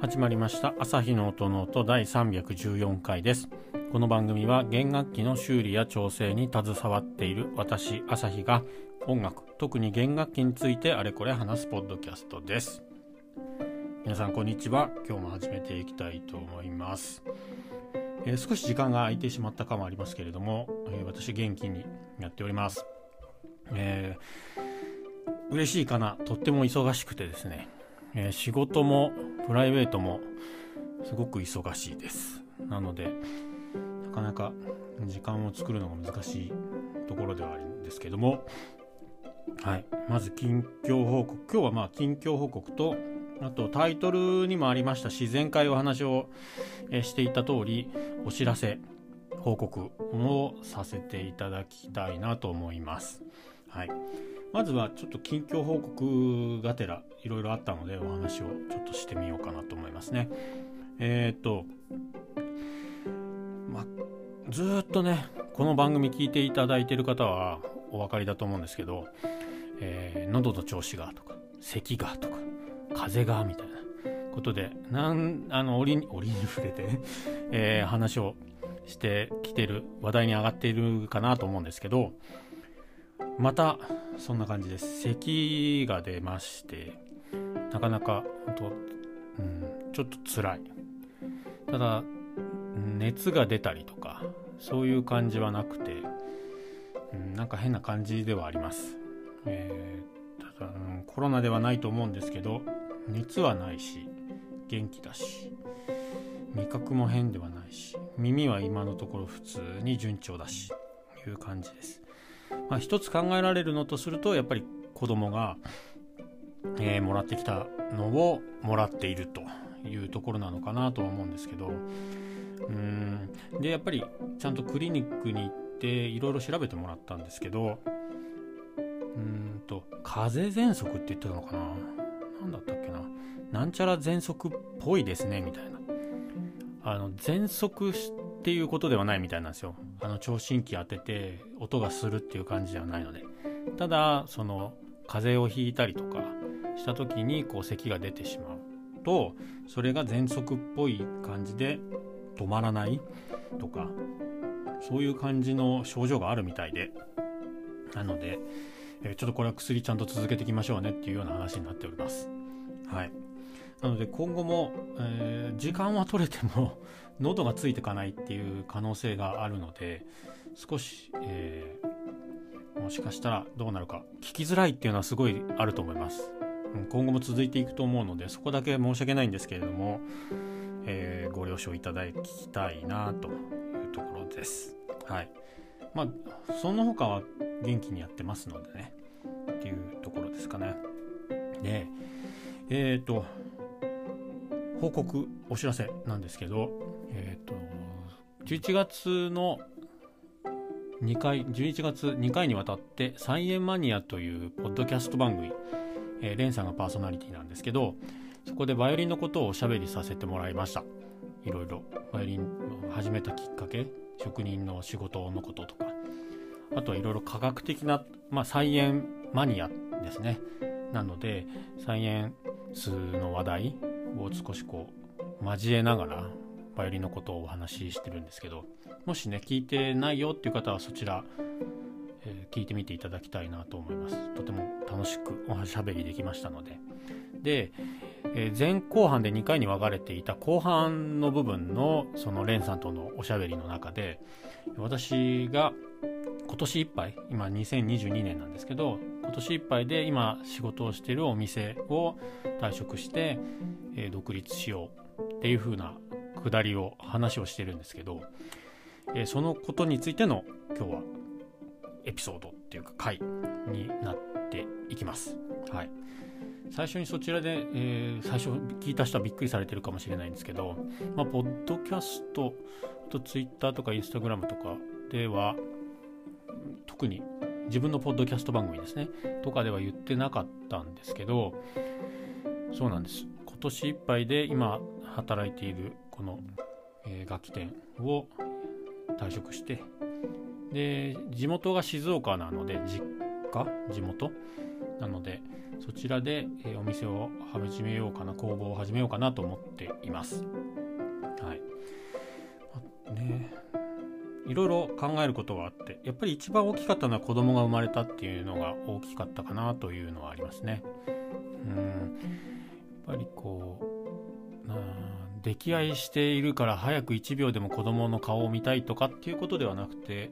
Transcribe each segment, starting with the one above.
始まりました。朝日の音の音第314回です。この番組は弦楽器の修理や調整に携わっている私朝日が音楽特に弦楽器についてあれこれ話すポッドキャストです。皆さんこんにちは。今日も始めていきたいと思います、えー、少し時間が空いてしまったかもありますけれども、えー、私元気にやっております、えー、嬉しいかな。とっても忙しくてですね、え仕事もプライベートもすごく忙しいです。なのでなかなか時間を作るのが難しいところではあるんですけども。はい。まず近況報告。今日はまあ近況報告とあとタイトルにもありました自然界お話を、えしていた通りお知らせ。報告をさせていただきたいなと思います。はい、まずはちょっと近況報告がてらいろいろあったのでお話をちょっとしてみようかなと思いますね。えっ、と、ま、ずっとねこの番組聞いていただいている方はお分かりだと思うんですけど、えー、喉の調子がとか咳がとか風がみたいなことでなんあの折に折に触れてね、えー、話をしてきてる話題に上がっているかなと思うんですけどまたそんな感じです。咳が出ましてなかなか本当、うん、ちょっと辛い。ただ熱が出たりとかそういう感じはなくて、うん、なんか変な感じではあります、えー、ただ、うん、コロナではないと思うんですけど熱はないし元気だし味覚も変ではないし耳は今のところ普通に順調だしいう感じです、まあ、一つ考えられるのとするとやっぱり子供が、えー、もらってきたのをもらっているというところなのかなとは思うんですけどうん。でやっぱりちゃんとクリニックに行っていろいろ調べてもらったんですけどうんと風邪喘息って言ってたのかな？何だったっけな？なんちゃら喘息っぽいですねみたいな。あの喘息っていうことではないみたいなんですよあの聴診器当てて音がするっていう感じではないのでただその風邪をひいたりとかした時にこう咳が出てしまうとそれが喘息っぽい感じで止まらないとかそういう感じの症状があるみたいでなのでえちょっとこれは薬ちゃんと続けていきましょうねっていうような話になっております。はい。なので今後も、えー、時間は取れても 喉がついていかないっていう可能性があるので少し、えー、もしかしたらどうなるか聞きづらいっていうのはすごいあると思います。今後も続いていくと思うのでそこだけ申し訳ないんですけれども、えー、ご了承いただきたいなというところです。はい。まあ、その他は元気にやってますのでね、っていうところですかね。で、えっ、ー、と、報告、お知らせなんですけど、えっ、ー、と、11月の2回、11月2回にわたって、サイエンマニアというポッドキャスト番組、えー、レンさんがパーソナリティなんですけど、そこでバイオリンのことをおしゃべりさせてもらいました。いろいろ、バイオリン始めたきっかけ、職人の仕事のこととか、あとはいろいろ科学的な、まあ、菜園マニアですね。なので、サイエンスの話題を少しこう、交えながら、バイオリンのことをお話ししてるんですけど、もしね、聞いてないよっていう方はそちら、えー、聞いてみていただきたいなと思います。とても楽しくおしゃべりできましたので。で、えー、前後半で2回に分かれていた後半の部分のそのレンさんとのおしゃべりの中で私が今年いっぱい今2022年なんですけど今年いっぱいで今仕事をしているお店を退職して、えー、独立しようっていう風なくだりを話をしてるんですけど、えー、そのことについての今日はエピソードっていうか回になっていきます。はい。最初にそちらで、えー、最初聞いた人はびっくりされてるかもしれないんですけど、まあ、ポッドキャストとツイッターとかインスタグラムとかでは、特に自分のポッドキャスト番組ですね、とかでは言ってなかったんですけど、そうなんです。今年いっぱいで今働いているこの、え、楽器店を退職して、で、地元が静岡なので、実家？地元？なのでそちらで、えお店を始めようかな工房を始めようかなと思っています。はい。まね。いろいろ考えることがあってやっぱり一番大きかったのは子供が生まれたっていうのが大きかったかなというのはありますね。うん。やっぱりこう溺愛しているから早く1秒でも子供の顔を見たいとかっていうことではなくて、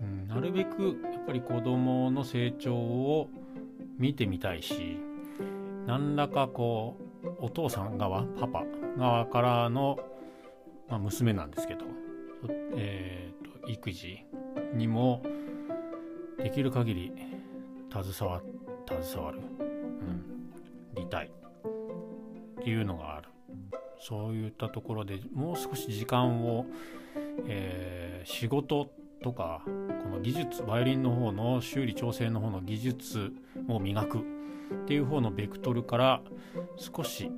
うん、なるべくやっぱり子供の成長を見てみたいし何らかこうお父さん側パパ側からの、まあ、娘なんですけど、えーと、育児にもできる限り携わ携わる、うん、りたいっていうのがある。そういったところでもう少し時間を、えー、仕事とかこの技術バイオリンの方の修理調整の方の技術を磨くっていう方のベクトルから少し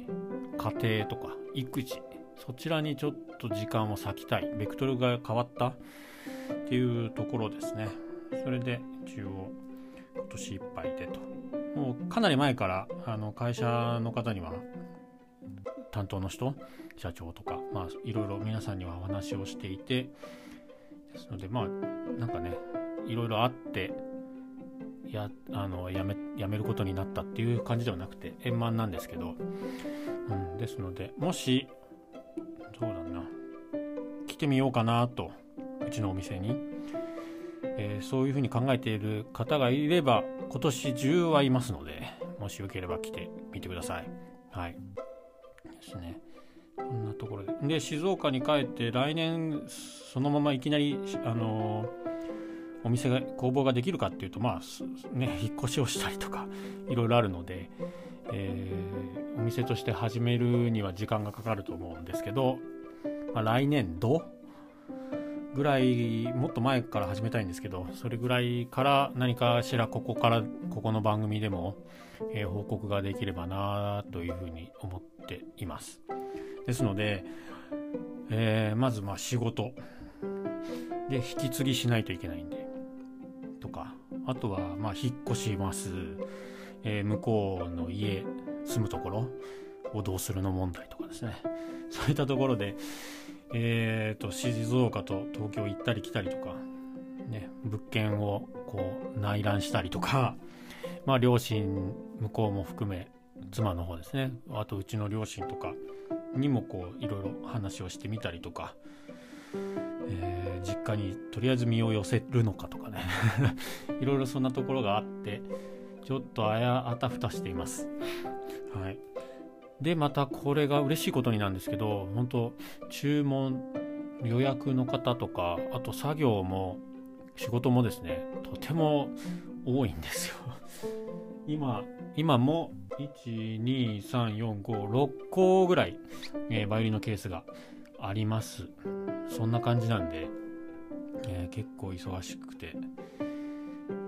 家庭とか育児そちらにちょっと時間を割きたい。ベクトルが変わったっていうところですね。それで一応今年いっぱいでと。もうかなり前からあの会社の方には担当の人社長とか、まあ、いろいろ皆さんにはお話をしていてですのでまあなんかねいろいろあってやあのやめやめることになったっていう感じではなくて円満なんですけど、うん、ですのでもしそうだな。来てみようかなとうちのお店に、えー、そういうふうに考えている方がいれば今年中はいますのでもしよければ来てみてください。はい。ですね。こんなところで。で静岡に帰って来年そのままいきなりあのお店が工房ができるかっていうとまあね引っ越しをしたりとかいろいろあるので、えー、お店として始めるには時間がかかると思うんですけど、まあ、来年度ぐらいもっと前から始めたいんですけどそれぐらいから何かしらここからここの番組でも、えー、報告ができればなというふうに思っています。ですので、えー、まずまあ仕事。で引き継ぎしないといけないんで。とかあとはまあ引っ越します、えー、向こうの家住むところをどうするの問題とかですね。そういったところでえーと、静岡と東京行ったり来たりとか、ね、物件をこう内覧したりとか、まあ、両親向こうも含め妻の方ですね。あとうちの両親とかにもこういろいろ話をしてみたりとか、えー、実家にとりあえず身を寄せるのかとかね。いろいろそんなところがあってちょっとあやあたふたしています。はいで、またこれが嬉しいことになんですけど、本当注文、予約の方とか、あと作業も、仕事もですね、とても多いんですよ。今、今も、1、2、3、4、5、6個ぐらい、えー、バイオリンのケースがあります。そんな感じなんで、えー、結構忙しくて、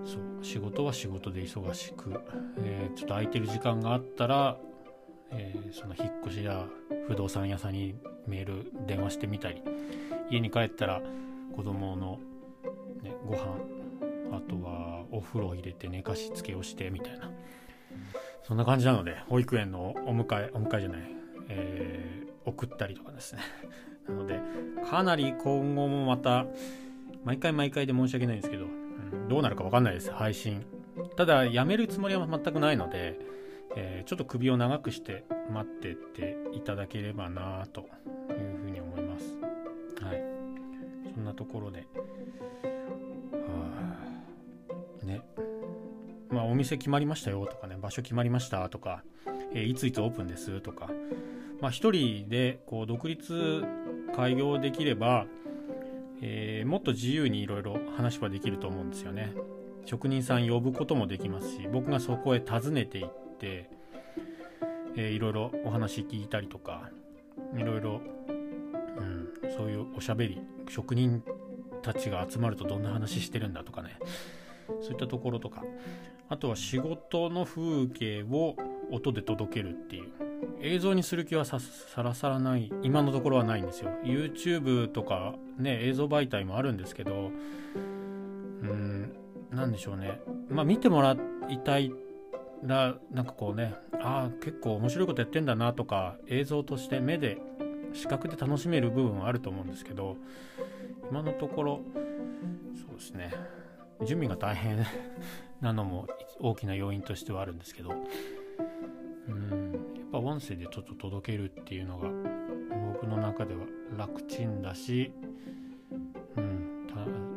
そう、仕事は仕事で忙しく、えー、ちょっと空いてる時間があったら、えー、その引っ越しや不動産屋さんにメール電話してみたり家に帰ったら子供の、ね、ご飯あとはお風呂入れて寝かしつけをしてみたいな。そんな感じなので保育園のお迎えお迎えじゃない、えー、送ったりとかですね。なのでかなり今後もまた毎回毎回で申し訳ないんですけど、どうなるか分かんないです配信ただやめるつもりは全くないのでえー、ちょっと首を長くして待ってていただければなというふうに思います。はい。そんなところで、はあ、ね。まあ、お店決まりましたよとかね、場所決まりましたとか、えー、いついつオープンですとか、まあ、一人でこう独立開業できれば、えー、もっと自由にいろいろ話はできると思うんですよね。職人さん呼ぶこともできますし、僕がそこへ訪ねていって、えー、いろいろお話聞いたりとかいろいろ、うん、そういうおしゃべり職人たちが集まるとどんな話してるんだとかね。そういったところとか。あとは仕事の風景を音で届けるっていう。映像にする気はさらさらない今のところはないんですよ。YouTube とかね映像媒体もあるんですけどうん何でしょうね。まあ、見てもらいたいらなんかこうねああ結構面白いことやってんだなとか映像として目で視覚で楽しめる部分はあると思うんですけど今のところそうですね。準備が大変なのも大きな要因としてはあるんですけど。音声でちょっと届けるっていうのが僕の中では楽ちんだし、うん、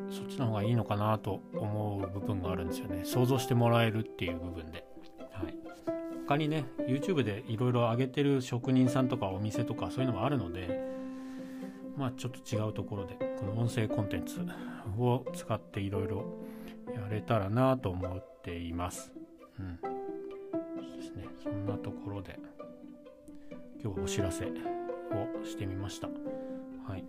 そっちの方がいいのかなと思う部分があるんですよね想像してもらえるっていう部分で、はい、他にね YouTube でいろいろ上げてる職人さんとかお店とかそういうのもあるのでまあちょっと違うところでこの音声コンテンツを使っていろいろやれたらなと思っています。うん。ですね。そんなところで今日はお知らせをしてみました。はい。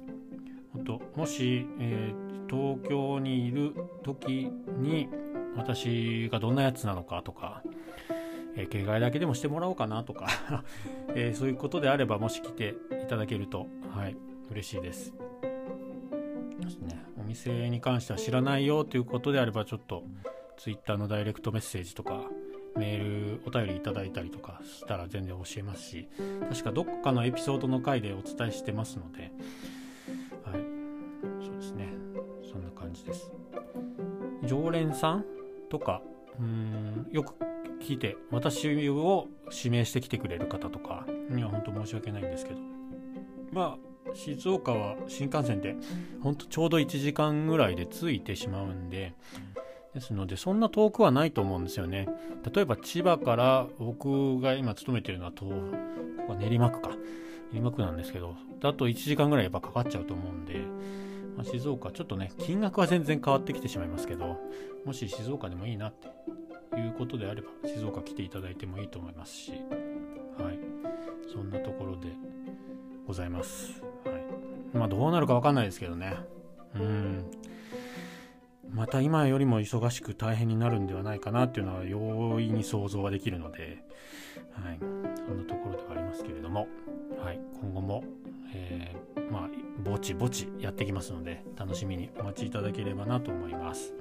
本当もし、えー、東京にいる時に私がどんなやつなのかとか、えー、警戒だけでもしてもらおうかなとか えー、そういうことであればもし来ていただけると、はい、嬉しいです。お店に関しては知らないよということであればちょっと Twitter のダイレクトメッセージとかメールお便りいただいたりとかしたら全然教えますし確かどっかのエピソードの回でお伝えしてますのではい。そうですね。そんな感じです。常連さんとかうんよく聞いて私を指名してきてくれる方とかには本当申し訳ないんですけど。まあ静岡は新幹線でほんとちょうど1時間ぐらいで着いてしまうんでですのでそんな遠くはないと思うんですよね例えば千葉から僕が今勤めてるのは東ここ練馬区か練馬区なんですけどだと1時間ぐらいやっぱかかっちゃうと思うんで、まあ、静岡ちょっとね金額は全然変わってきてしまいますけどもし静岡でもいいなっていうことであれば静岡来ていただいてもいいと思いますしはいそんなところでございます。はい。まあどうなるかわかんないですけどね。うん。また今よりも忙しく大変になるんではないかなっていうのは容易に想像はできるので、はい。そんなところではありますけれども、はい。今後も、えー、まあ、ぼちぼちやってきますので、楽しみにお待ちいただければなと思います。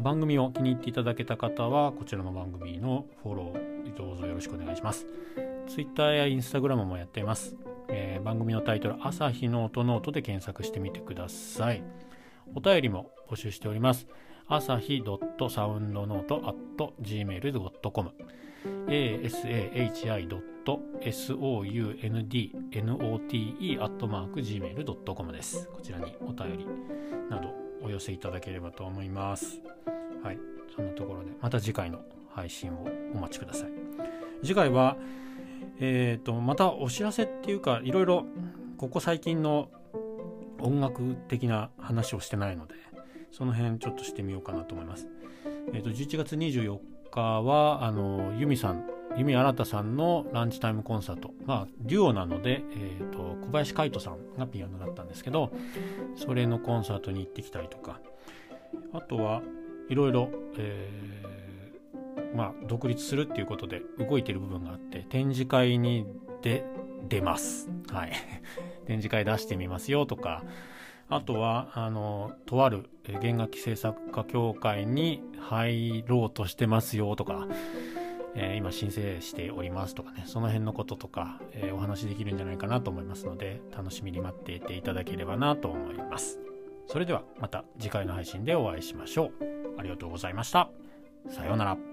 番組を気に入っていただけた方は、こちらの番組のフォロー、どうぞよろしくお願いします。Twitter や Instagram もやっています。えー、番組のタイトル、朝日ノートノートで検索してみてください。お便りも募集しております。朝日 .soundnote.gmail.com asahi.soundnote.gmail.com です。こちらにお便りなどお寄せいただければと思います。はい。そんなところで、また次回の配信をお待ちください。次回は、えっ、ー、と、またお知らせっていうか、いろいろ、ここ最近の音楽的な話をしてないので、その辺ちょっとしてみようかなと思います。えっ、ー、と、11月24日は、あの、ユミさん、ユミ新さんのランチタイムコンサート。まあ、デュオなので、え、ー、と、小林海人さんがピアノだったんですけど、それのコンサートに行ってきたりとか、あとは、いろいろ、えーまあ、独立するっていうことで動いてる部分があって展示会にで出ます。はい。展示会出してみますよとか、あとは、あの、とある弦楽器制作家協会に入ろうとしてますよとか、えー、今申請しておりますとかね、その辺のこととか、えー、お話できるんじゃないかなと思いますので、楽しみに待っていていただければなと思います。それではまた次回の配信でお会いしましょう。ありがとうございました。さようなら。